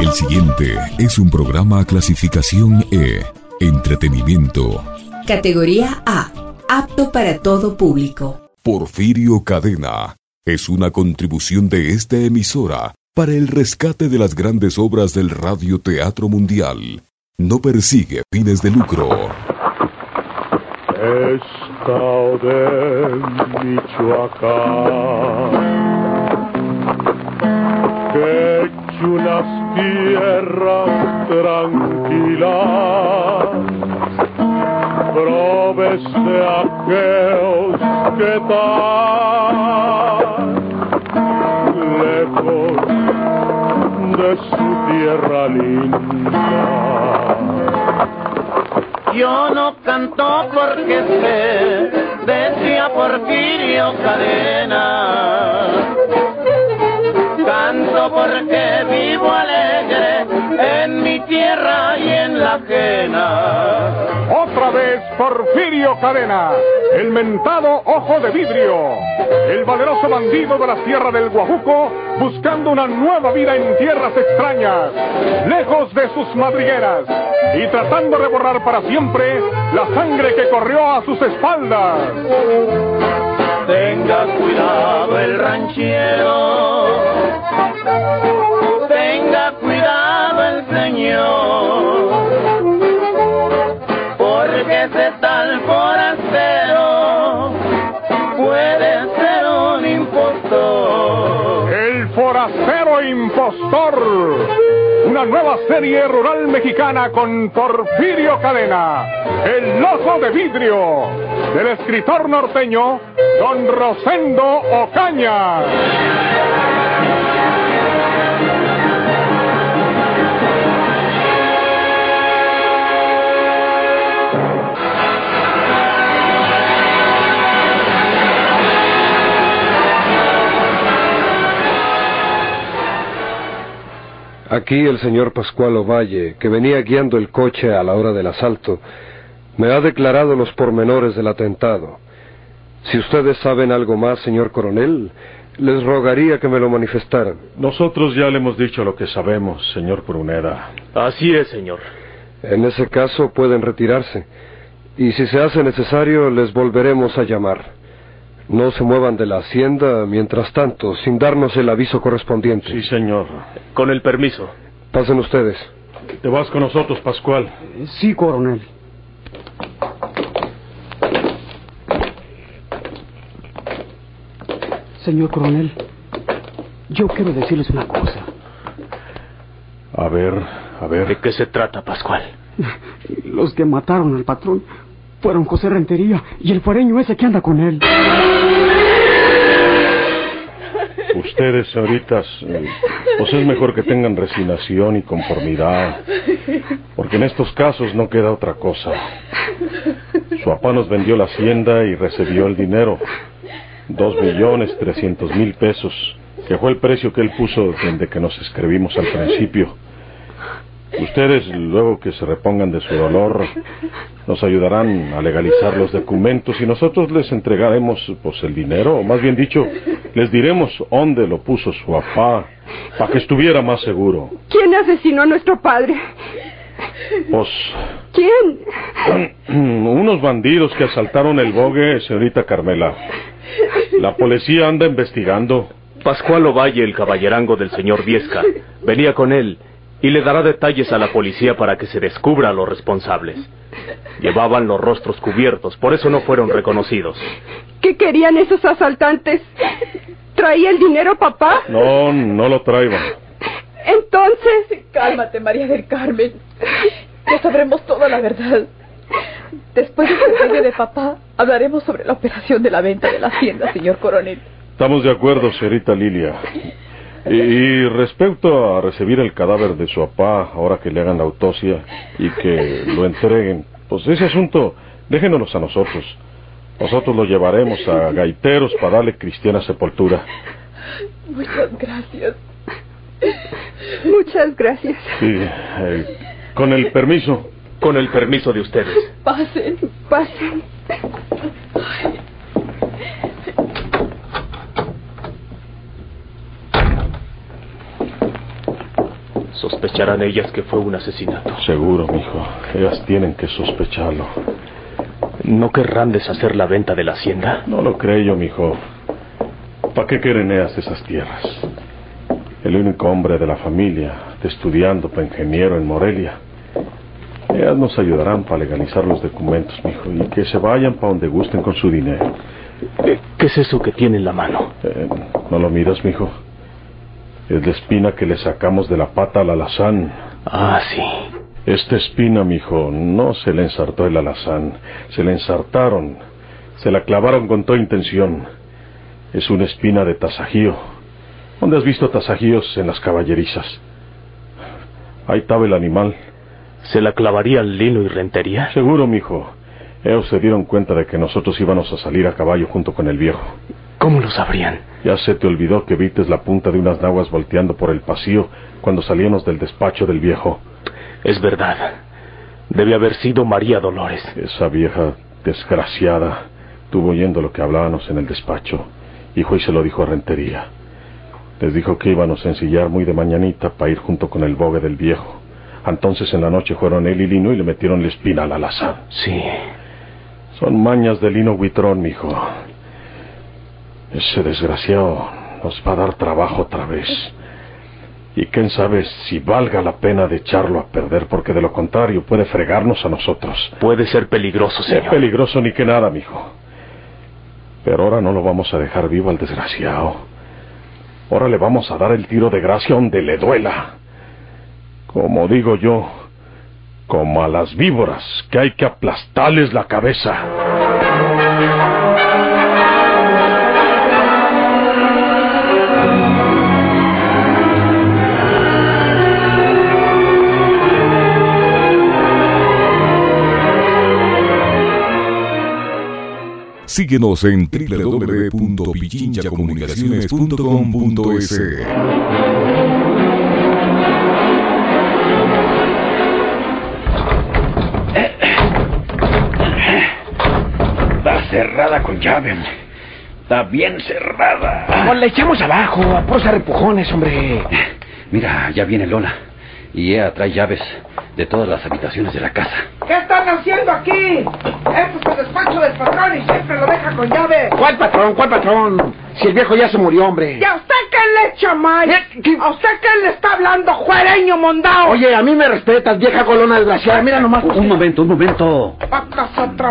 El siguiente es un programa clasificación E, entretenimiento. Categoría A, apto para todo público. Porfirio Cadena es una contribución de esta emisora para el rescate de las grandes obras del radioteatro mundial. No persigue fines de lucro. Estado de Michoacán, que chulas tierras tranquilas, probes de aquellos que están lejos de su tierra linda. Yo no canto porque sé, decía Porfirio Cadena. Porque vivo alegre en mi tierra y en la ajena. Otra vez Porfirio Cadena, el mentado ojo de vidrio, el valeroso bandido de la tierra del Guajuco, buscando una nueva vida en tierras extrañas, lejos de sus madrigueras, y tratando de borrar para siempre la sangre que corrió a sus espaldas. Tenga cuidado el ranchero, tenga cuidado el señor, porque ese tal forastero puede ser un impostor. El forastero impostor. Una nueva serie rural mexicana con Porfirio Cadena, El ojo de vidrio, del escritor norteño Don Rosendo Ocaña. Aquí el señor Pascual Ovalle, que venía guiando el coche a la hora del asalto, me ha declarado los pormenores del atentado. Si ustedes saben algo más, señor coronel, les rogaría que me lo manifestaran. Nosotros ya le hemos dicho lo que sabemos, señor Pruneda. Así es, señor. En ese caso pueden retirarse. Y si se hace necesario, les volveremos a llamar. No se muevan de la hacienda mientras tanto, sin darnos el aviso correspondiente. Sí, señor. Con el permiso. Pasen ustedes. Te vas con nosotros, Pascual. Sí, coronel. Señor coronel, yo quiero decirles una cosa. A ver, a ver. ¿De qué se trata, Pascual? Los que mataron al patrón fueron José Rentería y el fuereño ese que anda con él. Ustedes, señoritas, eh, pues es mejor que tengan resignación y conformidad, porque en estos casos no queda otra cosa. Su papá nos vendió la hacienda y recibió el dinero, dos millones trescientos mil pesos, que fue el precio que él puso desde que nos escribimos al principio. Ustedes, luego que se repongan de su dolor, nos ayudarán a legalizar los documentos y nosotros les entregaremos pues el dinero, o más bien dicho, les diremos dónde lo puso su papá, para que estuviera más seguro. ¿Quién asesinó a nuestro padre? Pues ¿Quién? unos bandidos que asaltaron el bogue, señorita Carmela. La policía anda investigando. Pascual Ovalle, el caballerango del señor Viesca, venía con él y le dará detalles a la policía para que se descubra a los responsables. Llevaban los rostros cubiertos, por eso no fueron reconocidos. ¿Qué querían esos asaltantes? ¿Traía el dinero, papá? No, no lo traigan. Entonces... Cálmate, María del Carmen. Ya sabremos toda la verdad. Después del suicidio de papá, hablaremos sobre la operación de la venta de la hacienda, señor coronel. Estamos de acuerdo, señorita Lilia. Y, y respecto a recibir el cadáver de su papá, ahora que le hagan la autopsia y que lo entreguen, pues ese asunto, déjenos a nosotros. Nosotros lo llevaremos a Gaiteros para darle cristiana sepultura. Muchas gracias. Muchas gracias. Sí, eh, con el permiso. Con el permiso de ustedes. Pasen. Pasen. Sospecharán ellas que fue un asesinato. Seguro, mijo. Ellas tienen que sospecharlo. ¿No querrán deshacer la venta de la hacienda? No lo creo, mijo. ¿Para qué quieren ellas esas tierras? El único hombre de la familia, de estudiando para ingeniero en Morelia. Ellas nos ayudarán para legalizar los documentos, mijo, y que se vayan para donde gusten con su dinero. ¿Qué, qué es eso que tiene en la mano? Eh, ¿No lo miras, mijo? Es la espina que le sacamos de la pata al alazán. Ah, sí. Esta espina, mijo, no se le ensartó el alazán. Se le ensartaron. Se la clavaron con toda intención. Es una espina de tasajío. ¿Dónde has visto tasajíos en las caballerizas? Ahí estaba el animal. ¿Se la clavaría al lino y rentería? Seguro, mijo. Ellos se dieron cuenta de que nosotros íbamos a salir a caballo junto con el viejo. ¿Cómo lo sabrían? Ya se te olvidó que vites la punta de unas naguas volteando por el pasillo cuando salíamos del despacho del viejo. Es verdad. Debe haber sido María Dolores. Esa vieja desgraciada estuvo oyendo lo que hablábamos en el despacho y fue y se lo dijo a Rentería. Les dijo que íbamos a ensillar muy de mañanita para ir junto con el bogue del viejo. Entonces en la noche fueron él y Lino y le metieron la espina al alazán. Sí. Son mañas de Lino Buitrón, mijo. Ese desgraciado nos va a dar trabajo otra vez. Y quién sabe si valga la pena de echarlo a perder, porque de lo contrario puede fregarnos a nosotros. Puede ser peligroso, señor. Es peligroso ni que nada, mijo. Pero ahora no lo vamos a dejar vivo al desgraciado. Ahora le vamos a dar el tiro de gracia donde le duela. Como digo yo, como a las víboras, que hay que aplastarles la cabeza. Síguenos en www.pichinchacomunicaciones.com.es. Está cerrada con llave. Está bien cerrada. Pues le echamos abajo, a posa repujones, hombre. Mira, ya viene Lola. Y ella trae llaves de todas las habitaciones de la casa. ¿Qué están haciendo aquí? Este es el despacho del patrón y siempre lo deja con llave. ¿Cuál patrón? ¿Cuál patrón? Si el viejo ya se murió, hombre. ¿Y a usted qué le echa, Mike? ¿A usted qué le está hablando, juereño mondao? Oye, a mí me respetas, vieja colona desgraciada. Mira nomás. Un momento, un momento.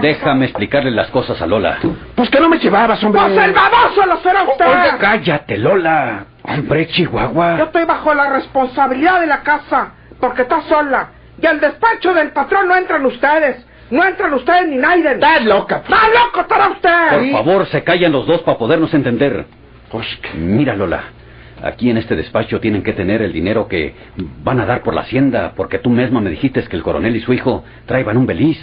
Déjame explicarle las cosas a Lola. Pues que no me llevabas, hombre. Pues el baboso lo será usted. Oye, cállate, Lola. Hombre, Chihuahua. Yo estoy bajo la responsabilidad de la casa, porque está sola. Y al despacho del patrón no entran ustedes. No entran ustedes ni nadie. Estás loca. ¡Está loco estará usted! Por favor, se callan los dos para podernos entender. Pues mira, Lola. Aquí en este despacho tienen que tener el dinero que van a dar por la hacienda, porque tú misma me dijiste que el coronel y su hijo traigan un beliz.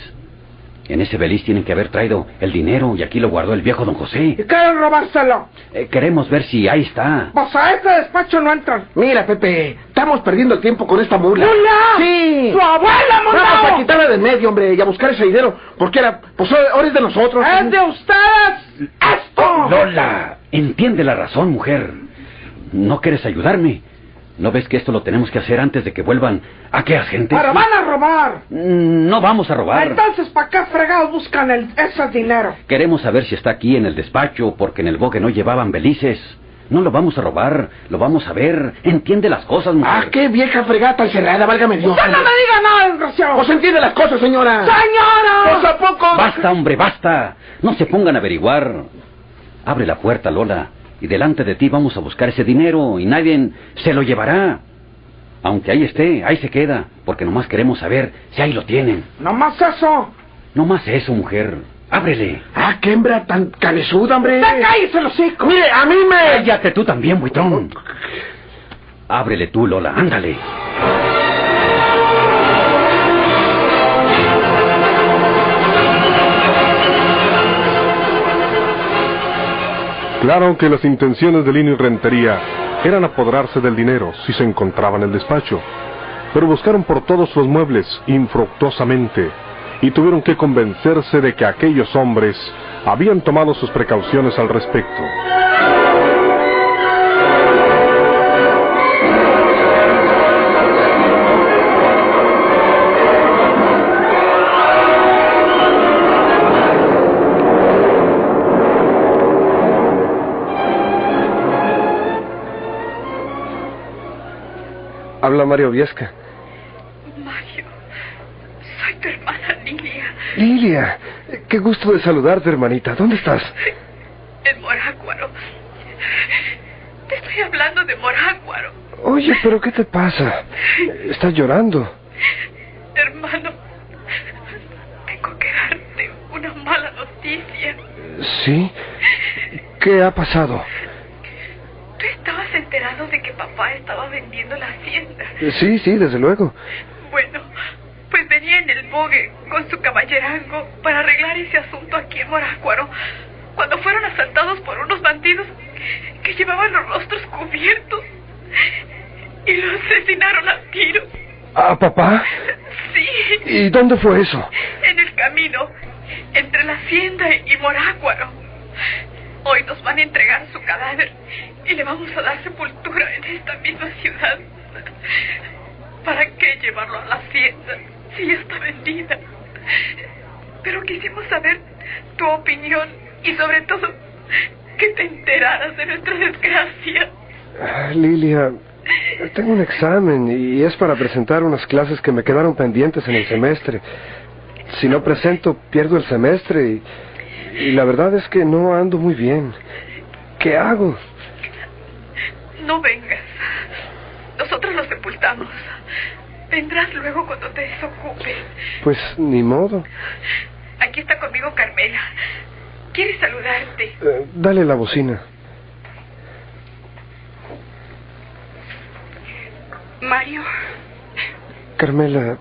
En ese beliz tienen que haber traído el dinero y aquí lo guardó el viejo don José. ¿Y quieren robárselo? Eh, queremos ver si ahí está. Pues a este despacho no entran. Mira, Pepe, estamos perdiendo el tiempo con esta mula. ¡Mula! Sí. ¡Su abuela, mula! Vamos a quitarla de medio, hombre, y a buscar ese dinero, porque era, pues ahora es de nosotros. ¡Es de ustedes! ¡Esto! Lola, entiende la razón, mujer. ¿No quieres ayudarme? ¿No ves que esto lo tenemos que hacer antes de que vuelvan aquellas gente? ¡Pero van a robar! No vamos a robar. Entonces, ¿para qué fregados buscan el, ese dinero? Queremos saber si está aquí en el despacho, porque en el boque no llevaban belices. No lo vamos a robar, lo vamos a ver. Entiende las cosas, mujer. ¡Ah, qué vieja fregata encerrada, válgame Dios! ¡Usted no me diga nada, desgraciado! ¡Pues entiende las cosas, señora! ¡Señora! ¿Pues a poco? Basta, hombre, basta. No se pongan a averiguar. Abre la puerta, Lola, y delante de ti vamos a buscar ese dinero y nadie se lo llevará. Aunque ahí esté, ahí se queda, porque nomás queremos saber si ahí lo tienen. ¿No más eso? No más eso, mujer. Ábrele. ¡Ah, qué hembra tan cabezuda, hombre! ¡Ya cállese los hocico! ¡Mire, a mí me... Cállate tú también, buitrón. Ábrele tú, Lola, ándale. Claro que las intenciones de Lino y Rentería eran apoderarse del dinero si se encontraba en el despacho, pero buscaron por todos los muebles infructuosamente y tuvieron que convencerse de que aquellos hombres habían tomado sus precauciones al respecto. Habla Mario Viesca. Mario, soy tu hermana Lilia. Lilia, qué gusto de saludarte, hermanita. ¿Dónde estás? En Morácuaro. Te estoy hablando de Morácuaro. Oye, pero ¿qué te pasa? Estás llorando. Hermano, tengo que darte una mala noticia. ¿Sí? ¿Qué ha pasado? ¿Tú estabas enterado de que papá estaba vendiendo la? Sí, sí, desde luego. Bueno, pues venía en el bogue con su caballerango para arreglar ese asunto aquí en Morácuaro cuando fueron asaltados por unos bandidos que llevaban los rostros cubiertos y lo asesinaron a tiros. ¿A papá? Sí. ¿Y dónde fue eso? En el camino, entre la hacienda y Morácuaro. Hoy nos van a entregar su cadáver y le vamos a dar sepultura en esta misma ciudad. ¿Para qué llevarlo a la hacienda si ya está vendida? Pero quisimos saber tu opinión y sobre todo que te enteraras de nuestra desgracia. Ah, Lilia, tengo un examen y es para presentar unas clases que me quedaron pendientes en el semestre. Si no presento, pierdo el semestre y, y la verdad es que no ando muy bien. ¿Qué hago? No vengas. Nosotros lo sepultamos. Vendrás luego cuando te desocupes. Pues ni modo. Aquí está conmigo Carmela. Quiere saludarte. Eh, dale la bocina. Mario, Carmela,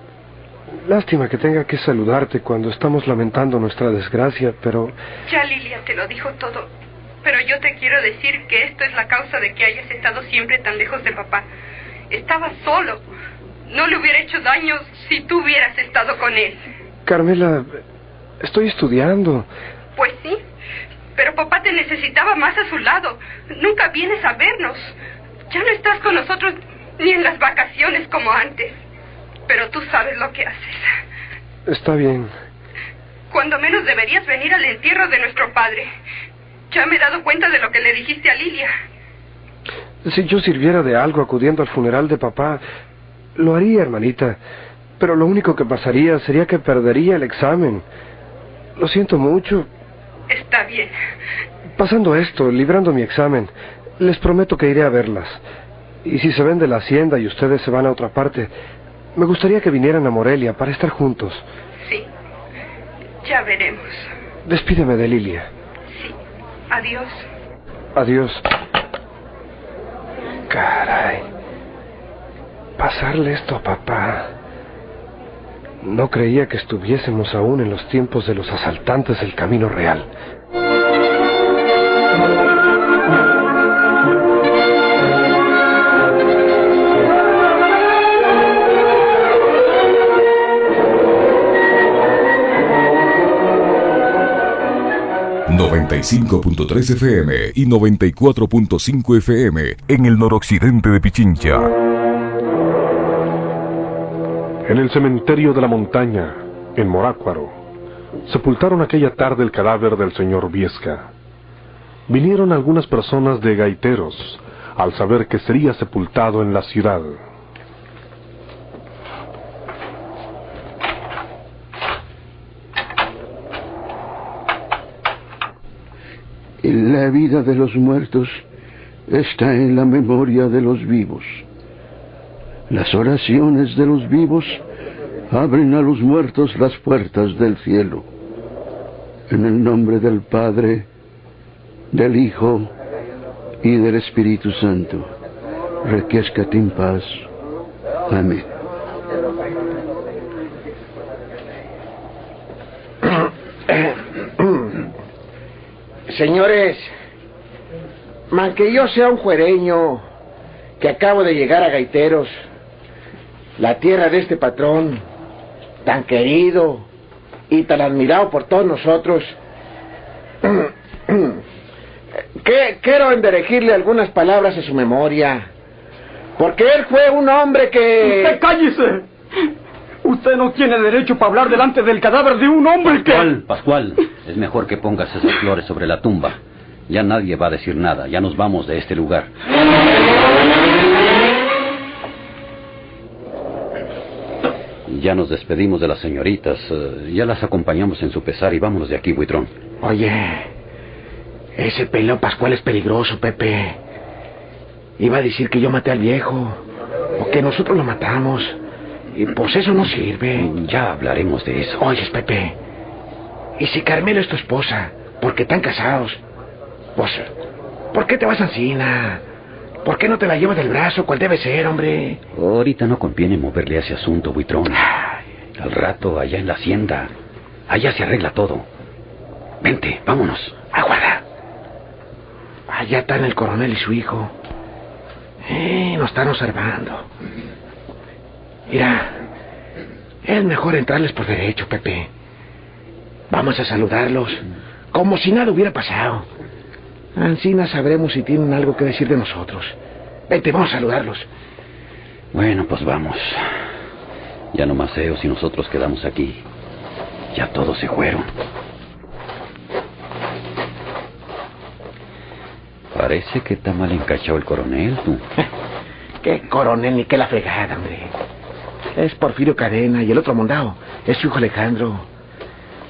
lástima que tenga que saludarte cuando estamos lamentando nuestra desgracia, pero ya Lilia te lo dijo todo. Pero yo te quiero decir que esto es la causa de que hayas estado siempre tan lejos de papá. Estaba solo. No le hubiera hecho daño si tú hubieras estado con él. Carmela, estoy estudiando. Pues sí, pero papá te necesitaba más a su lado. Nunca vienes a vernos. Ya no estás con nosotros ni en las vacaciones como antes. Pero tú sabes lo que haces. Está bien. Cuando menos deberías venir al entierro de nuestro padre. Ya me he dado cuenta de lo que le dijiste a Lilia. Si yo sirviera de algo acudiendo al funeral de papá, lo haría, hermanita. Pero lo único que pasaría sería que perdería el examen. Lo siento mucho. Está bien. Pasando esto, librando mi examen, les prometo que iré a verlas. Y si se vende la hacienda y ustedes se van a otra parte, me gustaría que vinieran a Morelia para estar juntos. Sí. Ya veremos. Despídeme de Lilia. Sí. Adiós. Adiós. Caray. Pasarle esto a papá. No creía que estuviésemos aún en los tiempos de los asaltantes del Camino Real. ...95.3 FM y 94.5 FM en el noroccidente de Pichincha. En el cementerio de la montaña, en Morácuaro, sepultaron aquella tarde el cadáver del señor Viesca. Vinieron algunas personas de gaiteros al saber que sería sepultado en la ciudad. La vida de los muertos está en la memoria de los vivos. Las oraciones de los vivos abren a los muertos las puertas del cielo. En el nombre del Padre, del Hijo y del Espíritu Santo. Requiescate en paz. Amén. Señores, man que yo sea un juereño que acabo de llegar a Gaiteros, la tierra de este patrón, tan querido y tan admirado por todos nosotros, que quiero enderejirle algunas palabras a su memoria, porque él fue un hombre que... ¡Usted cállese! Usted no tiene derecho para hablar delante del cadáver de un hombre que... Pascual, Pascual, es mejor que pongas esas flores sobre la tumba. Ya nadie va a decir nada, ya nos vamos de este lugar. Ya nos despedimos de las señoritas. eh, ya las acompañamos en su pesar y vámonos de aquí, Buitrón. Oye, ese peleo Pascual es peligroso, Pepe. Iba a decir que yo maté al viejo, o que nosotros lo matamos. Y pues eso no sirve. Ya hablaremos de eso. Oyes, Pepe. ¿Y si Carmelo es tu esposa? Porque están casados. Pues, ¿por qué te vas a Encina? ¿Por qué no te la llevas del brazo, cual debe ser, hombre? Ahorita no conviene moverle a ese asunto, Buitrón. Al rato, allá en la hacienda. Allá se arregla todo. Vente, vámonos. Aguarda. Allá están el coronel y su hijo. Eh, nos están observando. Mira, es mejor entrarles por derecho, Pepe. Vamos a saludarlos, como si nada hubiera pasado. Ancina sabremos si tienen algo que decir de nosotros. Vete, vamos a saludarlos. Bueno, pues vamos. Ya no más Eos y nosotros quedamos aquí. Ya todos se fueron. Parece que está mal encachado el coronel, tú. Qué coronel ni qué la fregada, hombre. Es Porfirio Cadena y el otro mondao es su hijo Alejandro.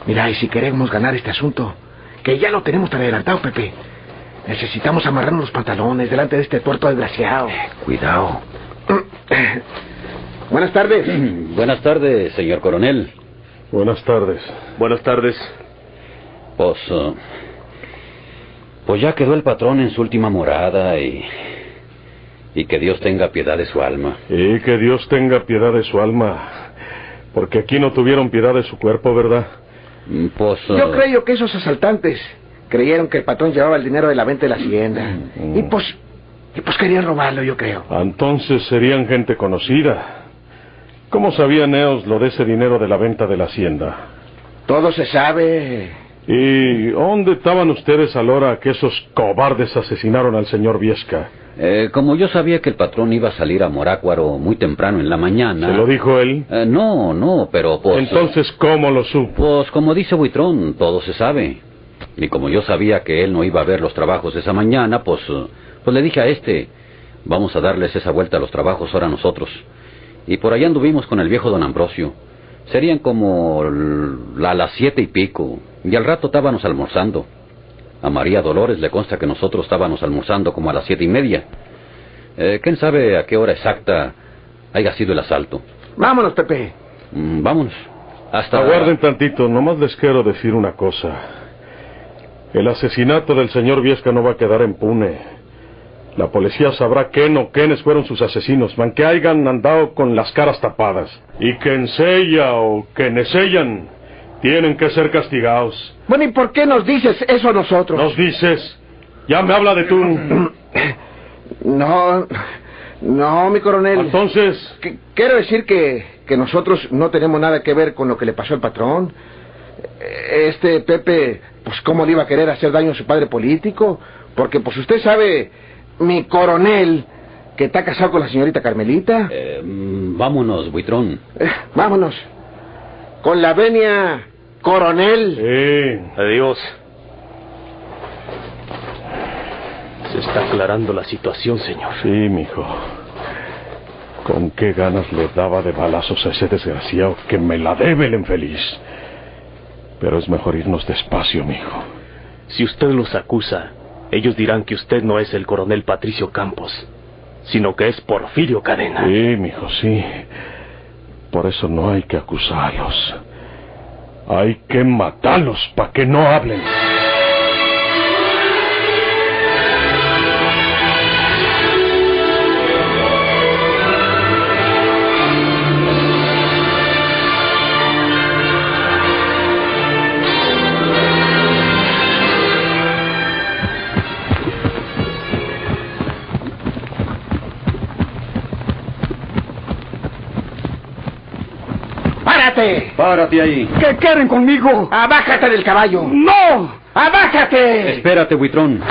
Mira, y si queremos ganar este asunto, que ya lo tenemos tan adelantado, Pepe, necesitamos amarrarnos los pantalones delante de este tuerto desgraciado. Cuidado. Buenas tardes. Buenas tardes, señor coronel. Buenas tardes. Buenas tardes. Pues, eh, pues ya quedó el patrón en su última morada y y que Dios tenga piedad de su alma. Y que Dios tenga piedad de su alma. Porque aquí no tuvieron piedad de su cuerpo, ¿verdad? Pues. Yo creo que esos asaltantes creyeron que el patrón llevaba el dinero de la venta de la hacienda. Y pues. Y pues querían robarlo, yo creo. Entonces serían gente conocida. ¿Cómo sabían ellos lo de ese dinero de la venta de la hacienda? Todo se sabe. ¿Y dónde estaban ustedes a la hora que esos cobardes asesinaron al señor Viesca? Eh, como yo sabía que el patrón iba a salir a Morácuaro muy temprano en la mañana. ¿Se lo dijo él? Eh, no, no, pero pues. Entonces, ¿cómo lo supo? Pues como dice Buitrón, todo se sabe. Y como yo sabía que él no iba a ver los trabajos esa mañana, pues, pues le dije a este, vamos a darles esa vuelta a los trabajos ahora nosotros. Y por allá anduvimos con el viejo don Ambrosio. Serían como l- a las siete y pico. Y al rato estábamos almorzando. A María Dolores le consta que nosotros estábamos almorzando como a las siete y media. Eh, ¿Quién sabe a qué hora exacta haya sido el asalto? Vámonos, Pepe. Mm, vámonos. Hasta... Aguarden tantito, nomás les quiero decir una cosa. El asesinato del señor Viesca no va a quedar impune. La policía sabrá quién o quiénes fueron sus asesinos, aunque hayan andado con las caras tapadas. Y que ensella o que ensellan tienen que ser castigados. Bueno, ¿y por qué nos dices eso a nosotros? Nos dices, ya me habla de tú. No, no, mi coronel. Entonces, Qu- quiero decir que, que nosotros no tenemos nada que ver con lo que le pasó al patrón. Este Pepe, pues cómo le iba a querer hacer daño a su padre político, porque pues usted sabe, mi coronel, que está casado con la señorita Carmelita. Eh, vámonos, Buitrón. Eh, vámonos. Con la venia, coronel. Sí. Adiós. Se está aclarando la situación, señor. Sí, mijo. Con qué ganas le daba de balazos a ese desgraciado que me la debe el infeliz. Pero es mejor irnos despacio, mijo. Si usted los acusa, ellos dirán que usted no es el coronel Patricio Campos, sino que es Porfirio Cadena. Sí, mijo, sí. Por eso no hay que acusarlos. Hay que matarlos para que no hablen. ¡Párate! Párate ahí. ¿Qué quieren conmigo? ¡Abájate del caballo! ¡No! ¡Abájate! Espérate, Buitrón.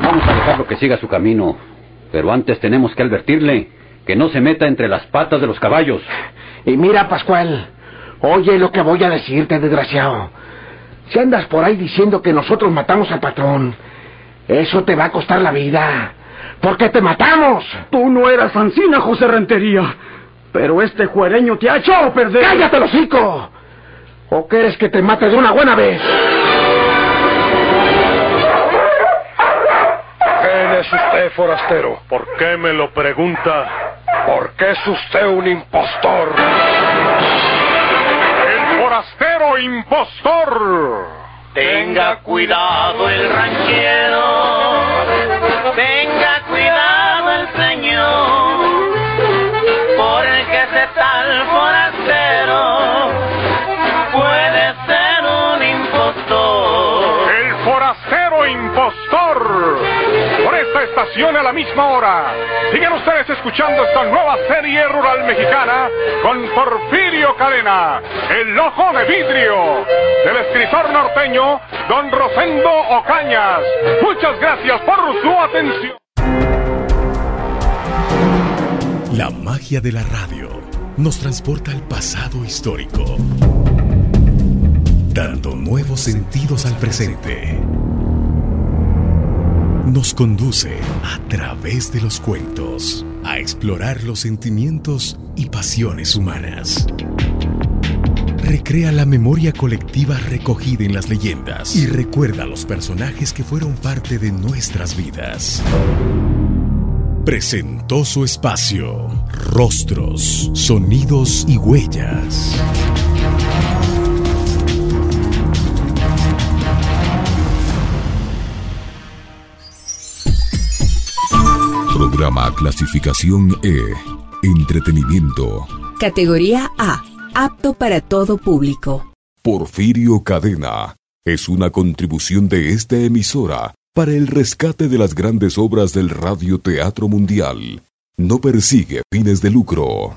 Vamos a dejarlo que siga su camino. Pero antes tenemos que advertirle que no se meta entre las patas de los caballos. Y mira, Pascual, oye lo que voy a decirte, desgraciado. Si andas por ahí diciendo que nosotros matamos al patrón, eso te va a costar la vida. Porque te matamos. Tú no eras Ancina, José Rentería. Pero este juereño te ha a perder. ¡Cállate, los hocico! ¿O quieres que te mate de una buena vez? ¿Quién es usted, forastero? ¿Por qué me lo pregunta? Porque es usted un impostor. El forastero impostor. Tenga cuidado el ranchero, tenga forastero impostor. Por esta estación a la misma hora. Sigan ustedes escuchando esta nueva serie rural mexicana con Porfirio Cadena, El Ojo de Vidrio, del escritor norteño Don Rosendo Ocañas. Muchas gracias por su atención. La magia de la radio nos transporta al pasado histórico, dando nuevos sentidos al presente. Nos conduce a través de los cuentos a explorar los sentimientos y pasiones humanas. Recrea la memoria colectiva recogida en las leyendas y recuerda a los personajes que fueron parte de nuestras vidas. Presentó su espacio, rostros, sonidos y huellas. Programa clasificación E. Entretenimiento. Categoría A. Apto para todo público. Porfirio Cadena. Es una contribución de esta emisora para el rescate de las grandes obras del radioteatro mundial. No persigue fines de lucro.